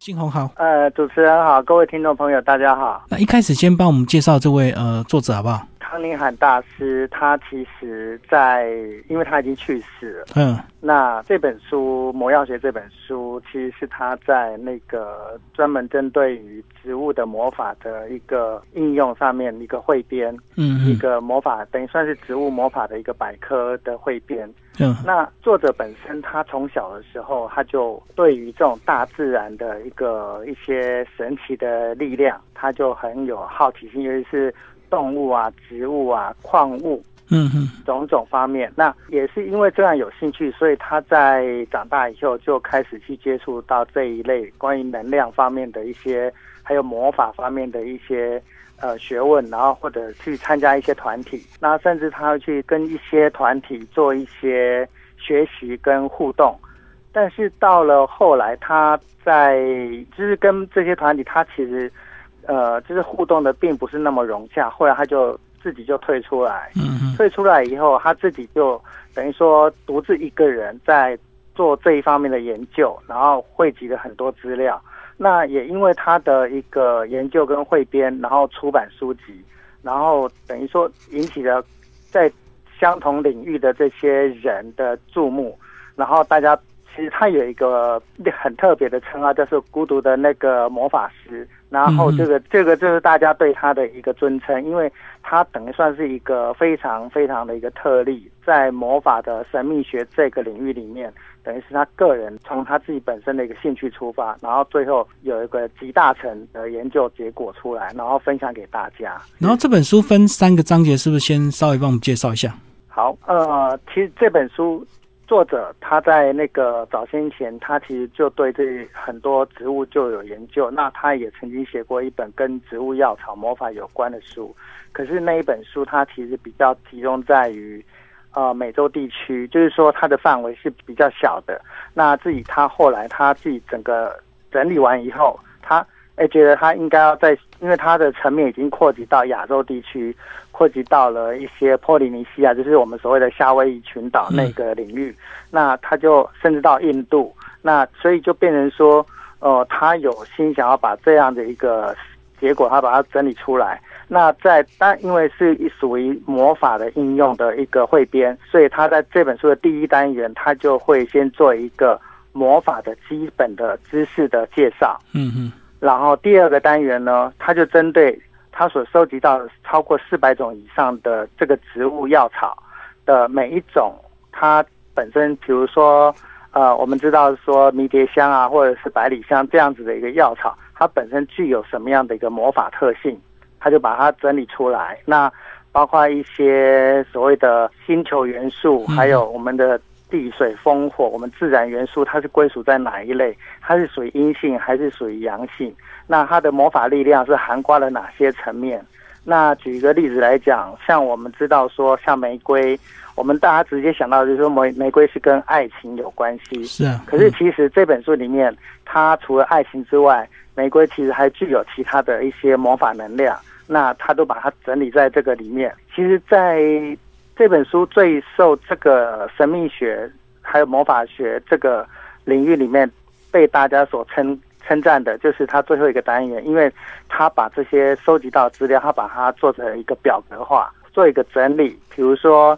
金红好，呃，主持人好，各位听众朋友大家好。那一开始先帮我们介绍这位呃作者好不好？康宁汉大师，他其实在，因为他已经去世了。嗯，那这本书《魔药学》这本书，其实是他在那个专门针对于植物的魔法的一个应用上面一个汇编，嗯一个魔法等于算是植物魔法的一个百科的汇编。嗯那作者本身，他从小的时候，他就对于这种大自然的一个一些神奇的力量，他就很有好奇心，尤其是动物啊、植物啊、矿物嗯嗯种种方面。那也是因为这样有兴趣，所以他在长大以后就开始去接触到这一类关于能量方面的一些，还有魔法方面的一些。呃，学问，然后或者去参加一些团体，那甚至他会去跟一些团体做一些学习跟互动。但是到了后来，他在就是跟这些团体，他其实呃，就是互动的并不是那么融洽。后来他就自己就退出来，嗯退出来以后，他自己就等于说独自一个人在做这一方面的研究，然后汇集了很多资料。那也因为他的一个研究跟汇编，然后出版书籍，然后等于说引起了在相同领域的这些人的注目，然后大家其实他有一个很特别的称号，就是孤独的那个魔法师。然后这个这个就是大家对他的一个尊称，因为他等于算是一个非常非常的一个特例，在魔法的神秘学这个领域里面，等于是他个人从他自己本身的一个兴趣出发，然后最后有一个集大成的研究结果出来，然后分享给大家。然后这本书分三个章节，是不是先稍微帮我们介绍一下？好，呃，其实这本书作者他在那个早先前，他其实就对这很多植物就有研究。那他也曾经写过一本跟植物药草魔法有关的书，可是那一本书他其实比较集中在于呃美洲地区，就是说它的范围是比较小的。那自己他后来他自己整个整理完以后，他哎觉得他应该要在，因为他的层面已经扩及到亚洲地区。扩及到了一些波利尼西亚，就是我们所谓的夏威夷群岛那个领域。那他就甚至到印度，那所以就变成说，呃，他有心想要把这样的一个结果，他把它整理出来。那在但因为是属于魔法的应用的一个汇编，所以他在这本书的第一单元，他就会先做一个魔法的基本的知识的介绍。嗯嗯。然后第二个单元呢，它就针对。它所收集到超过四百种以上的这个植物药草的每一种，它本身，比如说，呃，我们知道说迷迭香啊，或者是百里香这样子的一个药草，它本身具有什么样的一个魔法特性，它就把它整理出来。那包括一些所谓的星球元素，还有我们的地水风火，我们自然元素，它是归属在哪一类？它是属于阴性还是属于阳性？那它的魔法力量是涵盖了哪些层面？那举一个例子来讲，像我们知道说，像玫瑰，我们大家直接想到就是说玫玫瑰是跟爱情有关系。是啊。可是其实这本书里面，它除了爱情之外，玫瑰其实还具有其他的一些魔法能量。那它都把它整理在这个里面。其实，在这本书最受这个神秘学还有魔法学这个领域里面被大家所称。称赞的就是它最后一个单元，因为他把这些收集到资料，他把它做成一个表格化，做一个整理。比如说，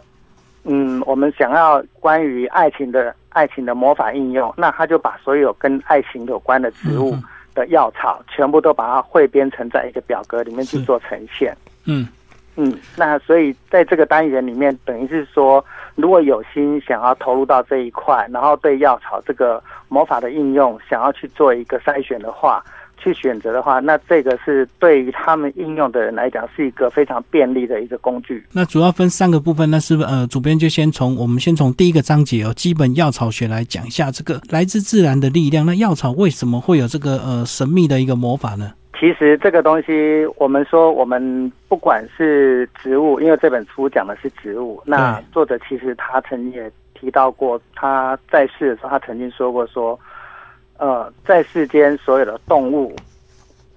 嗯，我们想要关于爱情的爱情的魔法应用，那他就把所有跟爱情有关的植物的药草，全部都把它汇编成在一个表格里面去做呈现。嗯嗯，嗯那所以在这个单元里面，等于是说，如果有心想要投入到这一块，然后对药草这个。魔法的应用，想要去做一个筛选的话，去选择的话，那这个是对于他们应用的人来讲，是一个非常便利的一个工具。那主要分三个部分，那是不是呃，主编就先从我们先从第一个章节哦，基本药草学来讲一下这个来自自然的力量。那药草为什么会有这个呃神秘的一个魔法呢？其实这个东西，我们说我们不管是植物，因为这本书讲的是植物，那作者其实他曾经也。提到过，他在世的时候，他曾经说过说，呃，在世间所有的动物、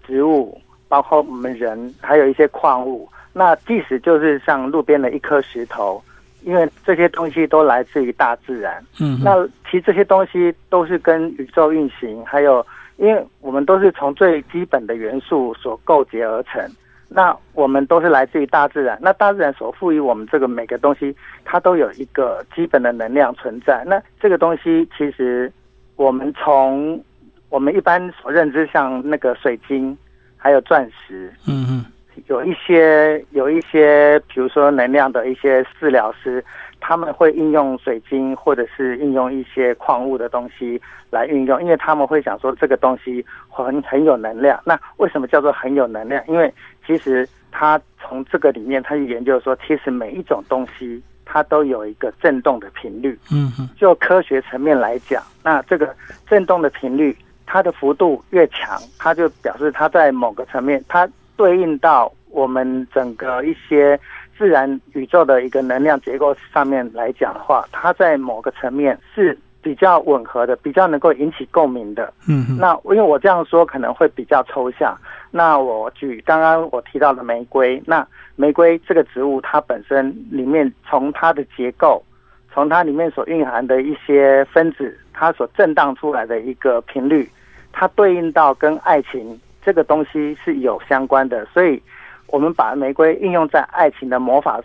植物，包括我们人，还有一些矿物，那即使就是像路边的一颗石头，因为这些东西都来自于大自然。嗯，那其实这些东西都是跟宇宙运行，还有，因为我们。都是从最基本的元素所构结而成。那我们都是来自于大自然，那大自然所赋予我们这个每个东西，它都有一个基本的能量存在。那这个东西其实我们从我们一般所认知，像那个水晶，还有钻石，嗯嗯，有一些有一些，比如说能量的一些治疗师。他们会应用水晶，或者是应用一些矿物的东西来运用，因为他们会想说这个东西很很有能量。那为什么叫做很有能量？因为其实他从这个里面，他去研究说，其实每一种东西它都有一个振动的频率。嗯哼，就科学层面来讲，那这个振动的频率，它的幅度越强，它就表示它在某个层面，它对应到我们整个一些。自然宇宙的一个能量结构上面来讲的话，它在某个层面是比较吻合的，比较能够引起共鸣的。嗯，那因为我这样说可能会比较抽象。那我举刚刚我提到的玫瑰，那玫瑰这个植物它本身里面从它的结构，从它里面所蕴含的一些分子，它所震荡出来的一个频率，它对应到跟爱情这个东西是有相关的，所以。我们把玫瑰应用在爱情的魔法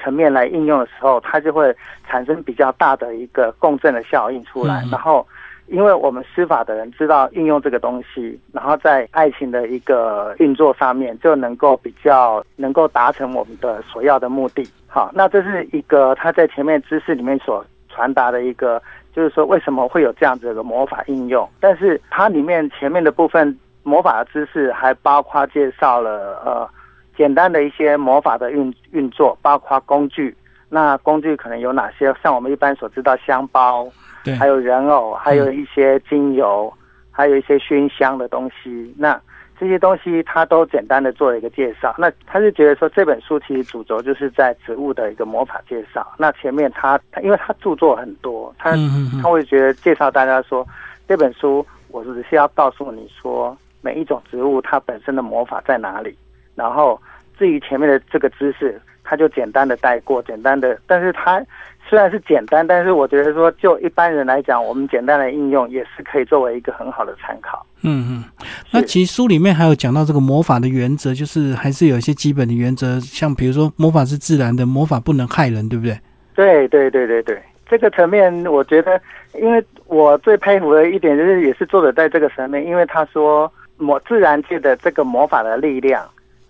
层面来应用的时候，它就会产生比较大的一个共振的效应出来。然后，因为我们施法的人知道运用这个东西，然后在爱情的一个运作上面就能够比较能够达成我们的所要的目的。好，那这是一个他在前面知识里面所传达的一个，就是说为什么会有这样子的魔法应用。但是它里面前面的部分魔法的知识还包括介绍了呃。简单的一些魔法的运运作，包括工具。那工具可能有哪些？像我们一般所知道，香包，对，还有人偶，还有一些精油，还有一些熏香的东西。那这些东西他都简单的做了一个介绍。那他就觉得说，这本书其实主轴就是在植物的一个魔法介绍。那前面他他因为他著作很多，他他会觉得介绍大家说，这本书我只是要告诉你说，每一种植物它本身的魔法在哪里。然后，至于前面的这个知识，他就简单的带过，简单的。但是它虽然是简单，但是我觉得说，就一般人来讲，我们简单的应用也是可以作为一个很好的参考。嗯嗯。那其实书里面还有讲到这个魔法的原则，就是还是有一些基本的原则，像比如说魔法是自然的，魔法不能害人，对不对？对对对对对，这个层面，我觉得，因为我最佩服的一点就是，也是作者在这个层面，因为他说魔自然界的这个魔法的力量。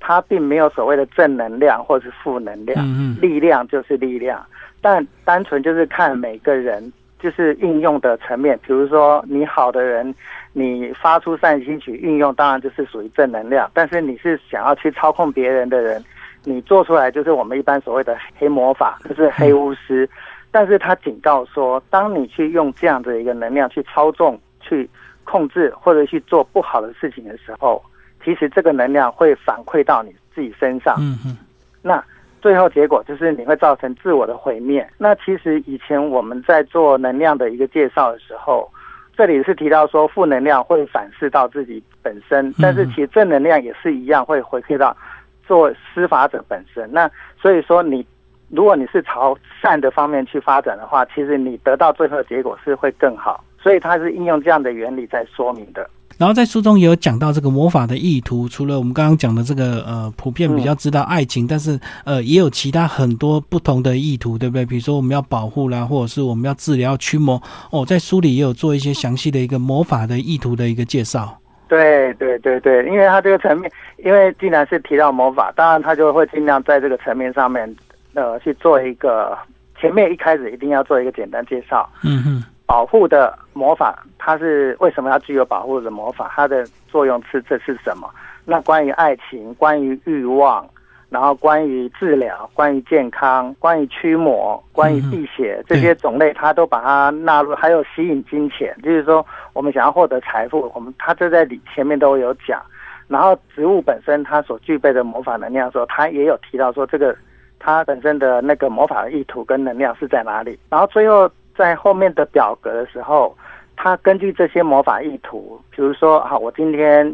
它并没有所谓的正能量或是负能量，力量就是力量，但单纯就是看每个人就是应用的层面。比如说你好的人，你发出善心去运用，当然就是属于正能量。但是你是想要去操控别人的人，你做出来就是我们一般所谓的黑魔法，就是黑巫师。但是他警告说，当你去用这样的一个能量去操纵、去控制或者去做不好的事情的时候。其实这个能量会反馈到你自己身上，嗯嗯，那最后结果就是你会造成自我的毁灭。那其实以前我们在做能量的一个介绍的时候，这里是提到说负能量会反噬到自己本身，但是其实正能量也是一样会回馈到做施法者本身。那所以说你如果你是朝善的方面去发展的话，其实你得到最后的结果是会更好。所以它是应用这样的原理在说明的。然后在书中也有讲到这个魔法的意图，除了我们刚刚讲的这个呃普遍比较知道爱情，但是呃也有其他很多不同的意图，对不对？比如说我们要保护啦，或者是我们要治疗驱魔哦，在书里也有做一些详细的一个魔法的意图的一个介绍。对对对对，因为它这个层面，因为既然是提到魔法，当然他就会尽量在这个层面上面呃去做一个前面一开始一定要做一个简单介绍。嗯哼。保护的魔法，它是为什么要具有保护的魔法？它的作用是这是什么？那关于爱情，关于欲望，然后关于治疗，关于健康，关于驱魔，关于辟邪这些种类，它都把它纳入。还有吸引金钱，就是说我们想要获得财富，我们它这在里前面都有讲。然后植物本身它所具备的魔法能量，的时候它也有提到说这个它本身的那个魔法的意图跟能量是在哪里。然后最后。在后面的表格的时候，他根据这些魔法意图，比如说，好，我今天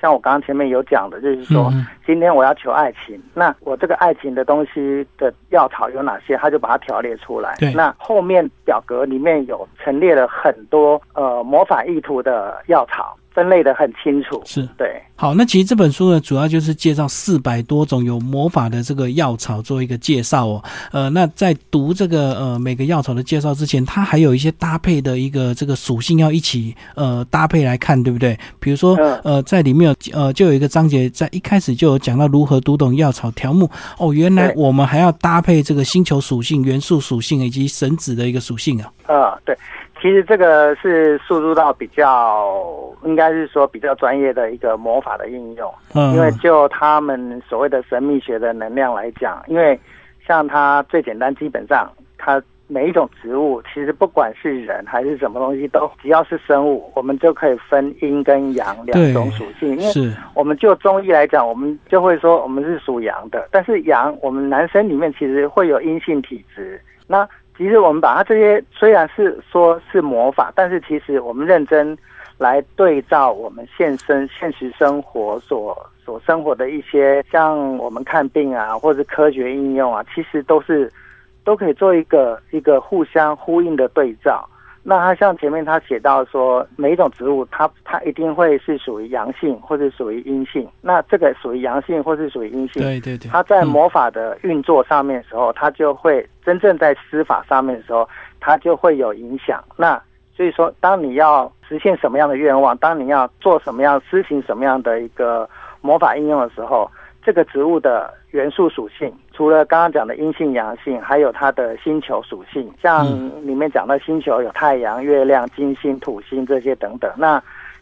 像我刚刚前面有讲的，就是说，今天我要求爱情，那我这个爱情的东西的药草有哪些，他就把它条列出来。那后面表格里面有陈列了很多呃魔法意图的药草。分类的很清楚。是对。好，那其实这本书呢，主要就是介绍四百多种有魔法的这个药草做一个介绍哦。呃，那在读这个呃每个药草的介绍之前，它还有一些搭配的一个这个属性要一起呃搭配来看，对不对？比如说呃在里面呃就有一个章节在一开始就有讲到如何读懂药草条目哦，原来我们还要搭配这个星球属性、元素属性以及神子的一个属性啊。啊，对。其实这个是输入到比较，应该是说比较专业的一个魔法的应用。嗯，因为就他们所谓的神秘学的能量来讲，因为像它最简单，基本上它每一种植物，其实不管是人还是什么东西，都只要是生物，我们就可以分阴跟阳两种属性。因为我们就中医来讲，我们就会说我们是属阳的，但是阳，我们男生里面其实会有阴性体质。那其实我们把它这些虽然是说是魔法，但是其实我们认真来对照我们现身现实生活所所生活的一些，像我们看病啊，或者科学应用啊，其实都是都可以做一个一个互相呼应的对照。那它像前面他写到说，每一种植物它它一定会是属于阳性或者属于阴性。那这个属于阳性或是属于阴性，对对对，它在魔法的运作上面的时候，它就会真正在施法上面的时候，它就会有影响。那所以说，当你要实现什么样的愿望，当你要做什么样施行什么样的一个魔法应用的时候。这个植物的元素属性，除了刚刚讲的阴性、阳性，还有它的星球属性。像里面讲到星球有太阳、月亮、金星、土星这些等等。那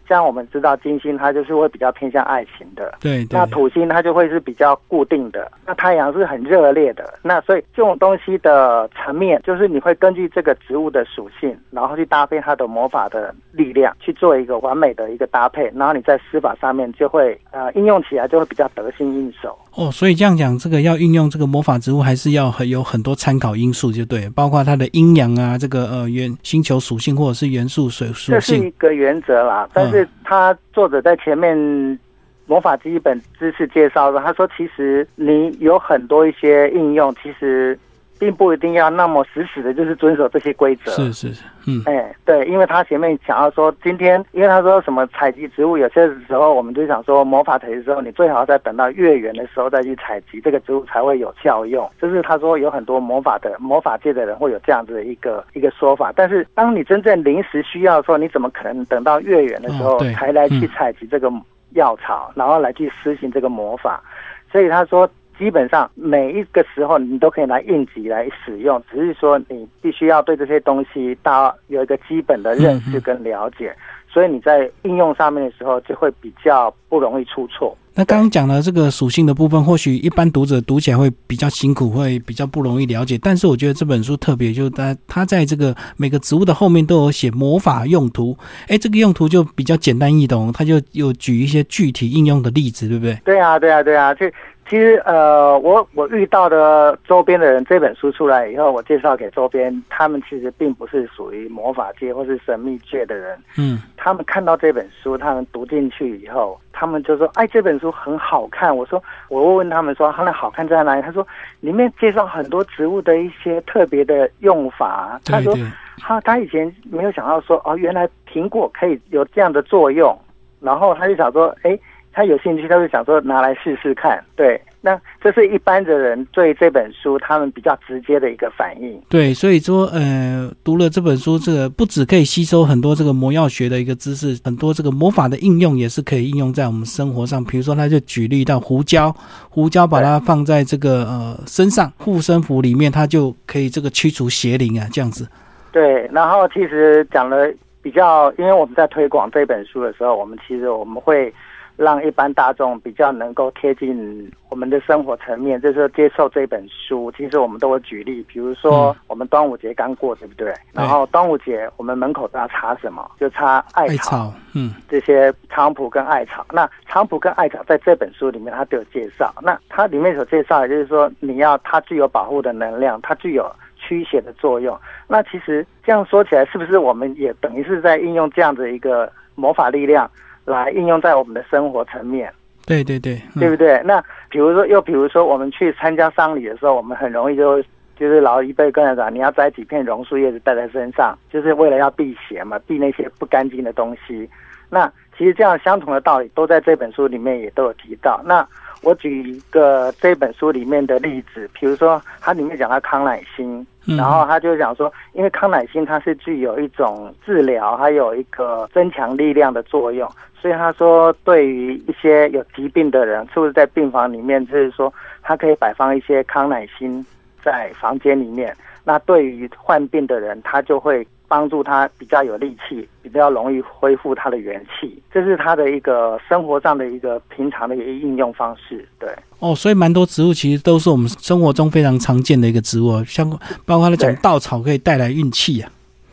像我们知道，金星它就是会比较偏向爱情的，对。对那土星它就会是比较固定的，那太阳是很热烈的。那所以这种东西的层面，就是你会根据这个植物的属性，然后去搭配它的魔法的力量，去做一个完美的一个搭配。然后你在施法上面就会呃应用起来就会比较得心应手。哦，所以这样讲，这个要运用这个魔法植物，还是要很有很多参考因素，就对，包括它的阴阳啊，这个呃元星球属性或者是元素水属性，这是一个原则啦。但是是他作者在前面魔法基本知识介绍的，他说其实你有很多一些应用，其实。并不一定要那么死死的，就是遵守这些规则。是是是，嗯，哎，对，因为他前面想要说，今天，因为他说什么采集植物，有些时候我们就想说，魔法采集之后，你最好在等到月圆的时候再去采集这个植物才会有效用。就是他说有很多魔法的魔法界的人会有这样子的一个一个说法，但是当你真正临时需要的时候，你怎么可能等到月圆的时候才来去采集这个药草，然后来去施行这个魔法？所以他说。基本上每一个时候你都可以来应急来使用，只是说你必须要对这些东西到有一个基本的认识跟了解，所以你在应用上面的时候就会比较不容易出错。那刚刚讲的这个属性的部分，或许一般读者读起来会比较辛苦，会比较不容易了解。但是我觉得这本书特别，就是它它在这个每个植物的后面都有写魔法用途，哎，这个用途就比较简单易懂，它就有举一些具体应用的例子，对不对？对啊，对啊，对啊，这。其实，呃，我我遇到的周边的人，这本书出来以后，我介绍给周边，他们其实并不是属于魔法界或是神秘界的人。嗯，他们看到这本书，他们读进去以后，他们就说：“哎，这本书很好看。”我说：“我问问他们说，它那好看在哪里？”他说：“里面介绍很多植物的一些特别的用法。”他说：“他他以前没有想到说，哦，原来苹果可以有这样的作用。”然后他就想说：“哎。”他有兴趣，他就想说拿来试试看。对，那这是一般的人对这本书他们比较直接的一个反应。对，所以说，呃，读了这本书，这个不止可以吸收很多这个魔药学的一个知识，很多这个魔法的应用也是可以应用在我们生活上。比如说，他就举例到胡椒，胡椒把它放在这个呃身上护身符里面，它就可以这个驱除邪灵啊，这样子。对，然后其实讲了比较，因为我们在推广这本书的时候，我们其实我们会。让一般大众比较能够贴近我们的生活层面，就是接受这本书。其实我们都会举例，比如说我们端午节刚过，对不对？然后端午节我们门口都要插什么？就插艾草，嗯，这些菖蒲跟艾草。那菖蒲跟艾草在这本书里面它都有介绍。那它里面所介绍的就是说，你要它具有保护的能量，它具有驱邪的作用。那其实这样说起来，是不是我们也等于是在应用这样的一个魔法力量？来应用在我们的生活层面，对对对，对不对？那比如说，又比如说，我们去参加丧礼的时候，我们很容易就就是老一辈跟人讲，你要摘几片榕树叶子带在身上，就是为了要避邪嘛，避那些不干净的东西。那其实这样相同的道理都在这本书里面也都有提到。那我举一个这本书里面的例子，比如说它里面讲到康乃馨，然后他就讲说，因为康乃馨它是具有一种治疗还有一个增强力量的作用，所以他说对于一些有疾病的人，是不是在病房里面，就是说他可以摆放一些康乃馨在房间里面，那对于患病的人，他就会。帮助他比较有力气，比较容易恢复他的元气，这是他的一个生活上的一个平常的一个应用方式。对，哦，所以蛮多植物其实都是我们生活中非常常见的一个植物，像包括他讲稻草可以带来运气啊。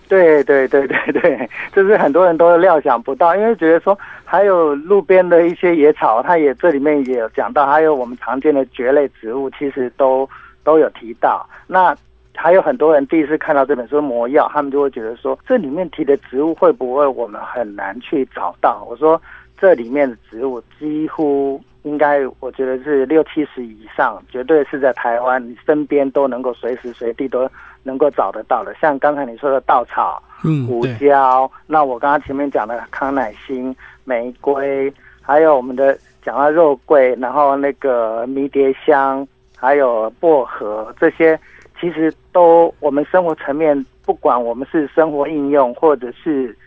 对对对对对，这是很多人都料想不到，因为觉得说还有路边的一些野草，它也这里面也有讲到，还有我们常见的蕨类植物，其实都都有提到。那还有很多人第一次看到这本书《魔药》，他们就会觉得说，这里面提的植物会不会我们很难去找到？我说，这里面的植物几乎应该，我觉得是六七十以上，绝对是在台湾你身边都能够随时随地都能够找得到的。像刚才你说的稻草、胡椒，那我刚刚前面讲的康乃馨、玫瑰，还有我们的讲到肉桂，然后那个迷迭香，还有薄荷这些。其实都，我们生活层面，不管我们是生活应用或者是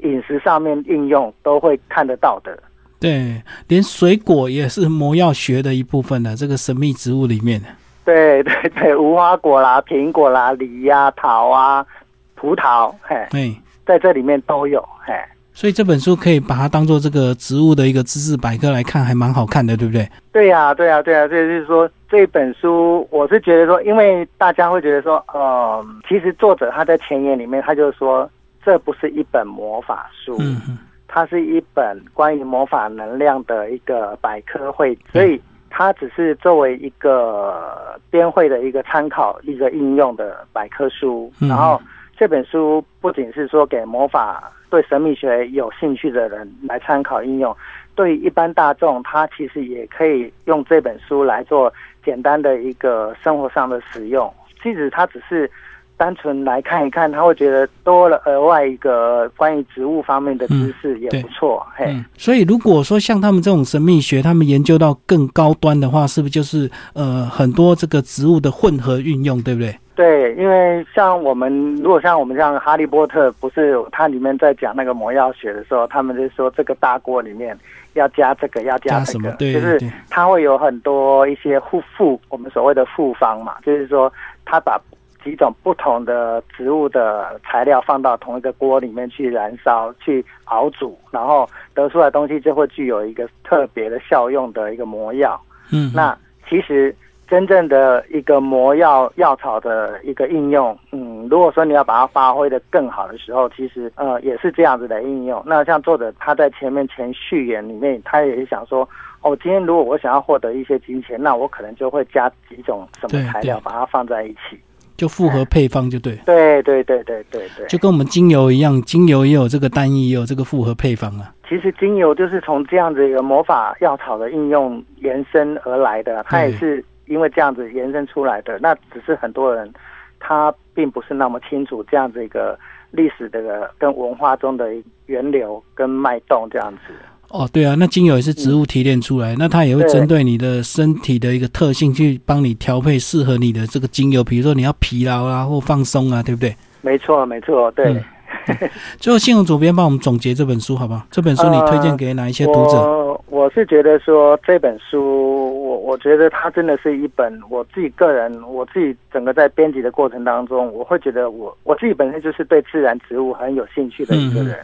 饮食上面应用，都会看得到的。对，连水果也是魔药学的一部分的这个神秘植物里面。对对对，无花果啦、苹果啦、梨呀、桃啊、葡萄，嘿，对，在这里面都有，嘿。所以这本书可以把它当做这个植物的一个知识百科来看，还蛮好看的，对不对？对呀，对呀，对呀，这就是说这本书，我是觉得说，因为大家会觉得说，呃，其实作者他在前言里面，他就说这不是一本魔法书，嗯它是一本关于魔法能量的一个百科会，所以它只是作为一个编会的一个参考、一个应用的百科书。然后这本书不仅是说给魔法。对神秘学有兴趣的人来参考应用，对一般大众，他其实也可以用这本书来做简单的一个生活上的使用。即使他只是单纯来看一看，他会觉得多了额外一个关于植物方面的知识也不错。嘿，所以如果说像他们这种神秘学，他们研究到更高端的话，是不是就是呃很多这个植物的混合运用，对不对？对，因为像我们，如果像我们像《哈利波特》，不是它里面在讲那个魔药学的时候，他们就说这个大锅里面要加这个，要加那个，就是它会有很多一些复复，我们所谓的复方嘛，就是说它把几种不同的植物的材料放到同一个锅里面去燃烧、去熬煮，然后得出来东西就会具有一个特别的效用的一个魔药。嗯，那其实。真正的一个魔药药草的一个应用，嗯，如果说你要把它发挥的更好的时候，其实呃也是这样子的应用。那像作者他在前面前序言里面，他也是想说，哦，今天如果我想要获得一些金钱，那我可能就会加几种什么材料把它放在一起，就复合配方就对。对对对对对对，就跟我们精油一样，精油也有这个单一，也有这个复合配方啊。其实精油就是从这样子一个魔法药草的应用延伸而来的，它也是。因为这样子延伸出来的，那只是很多人他并不是那么清楚这样子一个历史的跟文化中的源流跟脉动这样子。哦，对啊，那精油也是植物提炼出来，那它也会针对你的身体的一个特性去帮你调配适合你的这个精油，比如说你要疲劳啊或放松啊，对不对？没错，没错，对。最后，信用主编帮我们总结这本书，好不好？这本书你推荐给哪一些读者？我我是觉得说这本书，我我觉得它真的是一本我自己个人，我自己整个在编辑的过程当中，我会觉得我我自己本身就是对自然植物很有兴趣的一个人。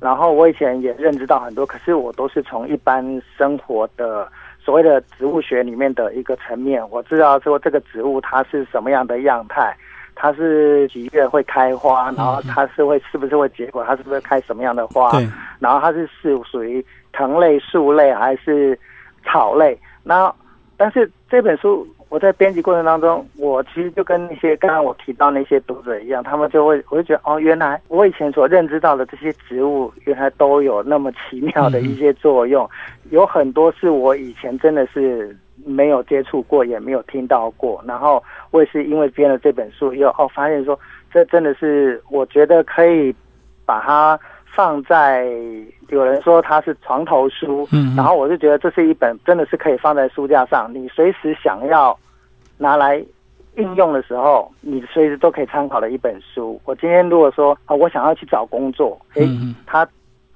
然后我以前也认知到很多，可是我都是从一般生活的所谓的植物学里面的一个层面，我知道说这个植物它是什么样的样态。它是几月会开花，然后它是会是不是会结果，它是不是开什么样的花？然后它是是属于藤类、树类还是草类？那但是这本书我在编辑过程当中，我其实就跟那些刚刚我提到那些读者一样，他们就会我就觉得哦，原来我以前所认知到的这些植物，原来都有那么奇妙的一些作用，有很多是我以前真的是。没有接触过，也没有听到过。然后我也是因为编了这本书，又哦发现说，这真的是我觉得可以把它放在有人说它是床头书，嗯，然后我就觉得这是一本真的是可以放在书架上，你随时想要拿来应用的时候，你随时都可以参考的一本书。我今天如果说啊，我想要去找工作，诶，嗯他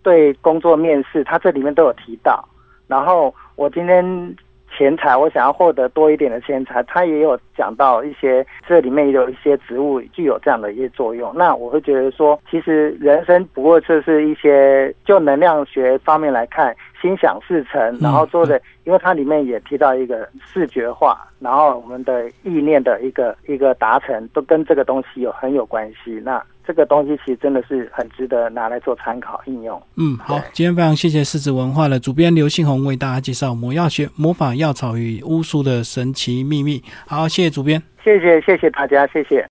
对工作面试，他这里面都有提到。然后我今天钱财，我想要获得多一点的钱财，他也有讲到一些，这里面有一些植物具有这样的一些作用。那我会觉得说，其实人生不过就是一些就能量学方面来看，心想事成，然后做的，因为它里面也提到一个视觉化，然后我们的意念的一个一个达成，都跟这个东西有很有关系。那这个东西其实真的是很值得拿来做参考应用。嗯，好，今天非常谢谢狮子文化的主编刘信宏为大家介绍魔药学、魔法药草与巫术的神奇秘密。好，谢谢主编。谢谢谢谢大家，谢谢。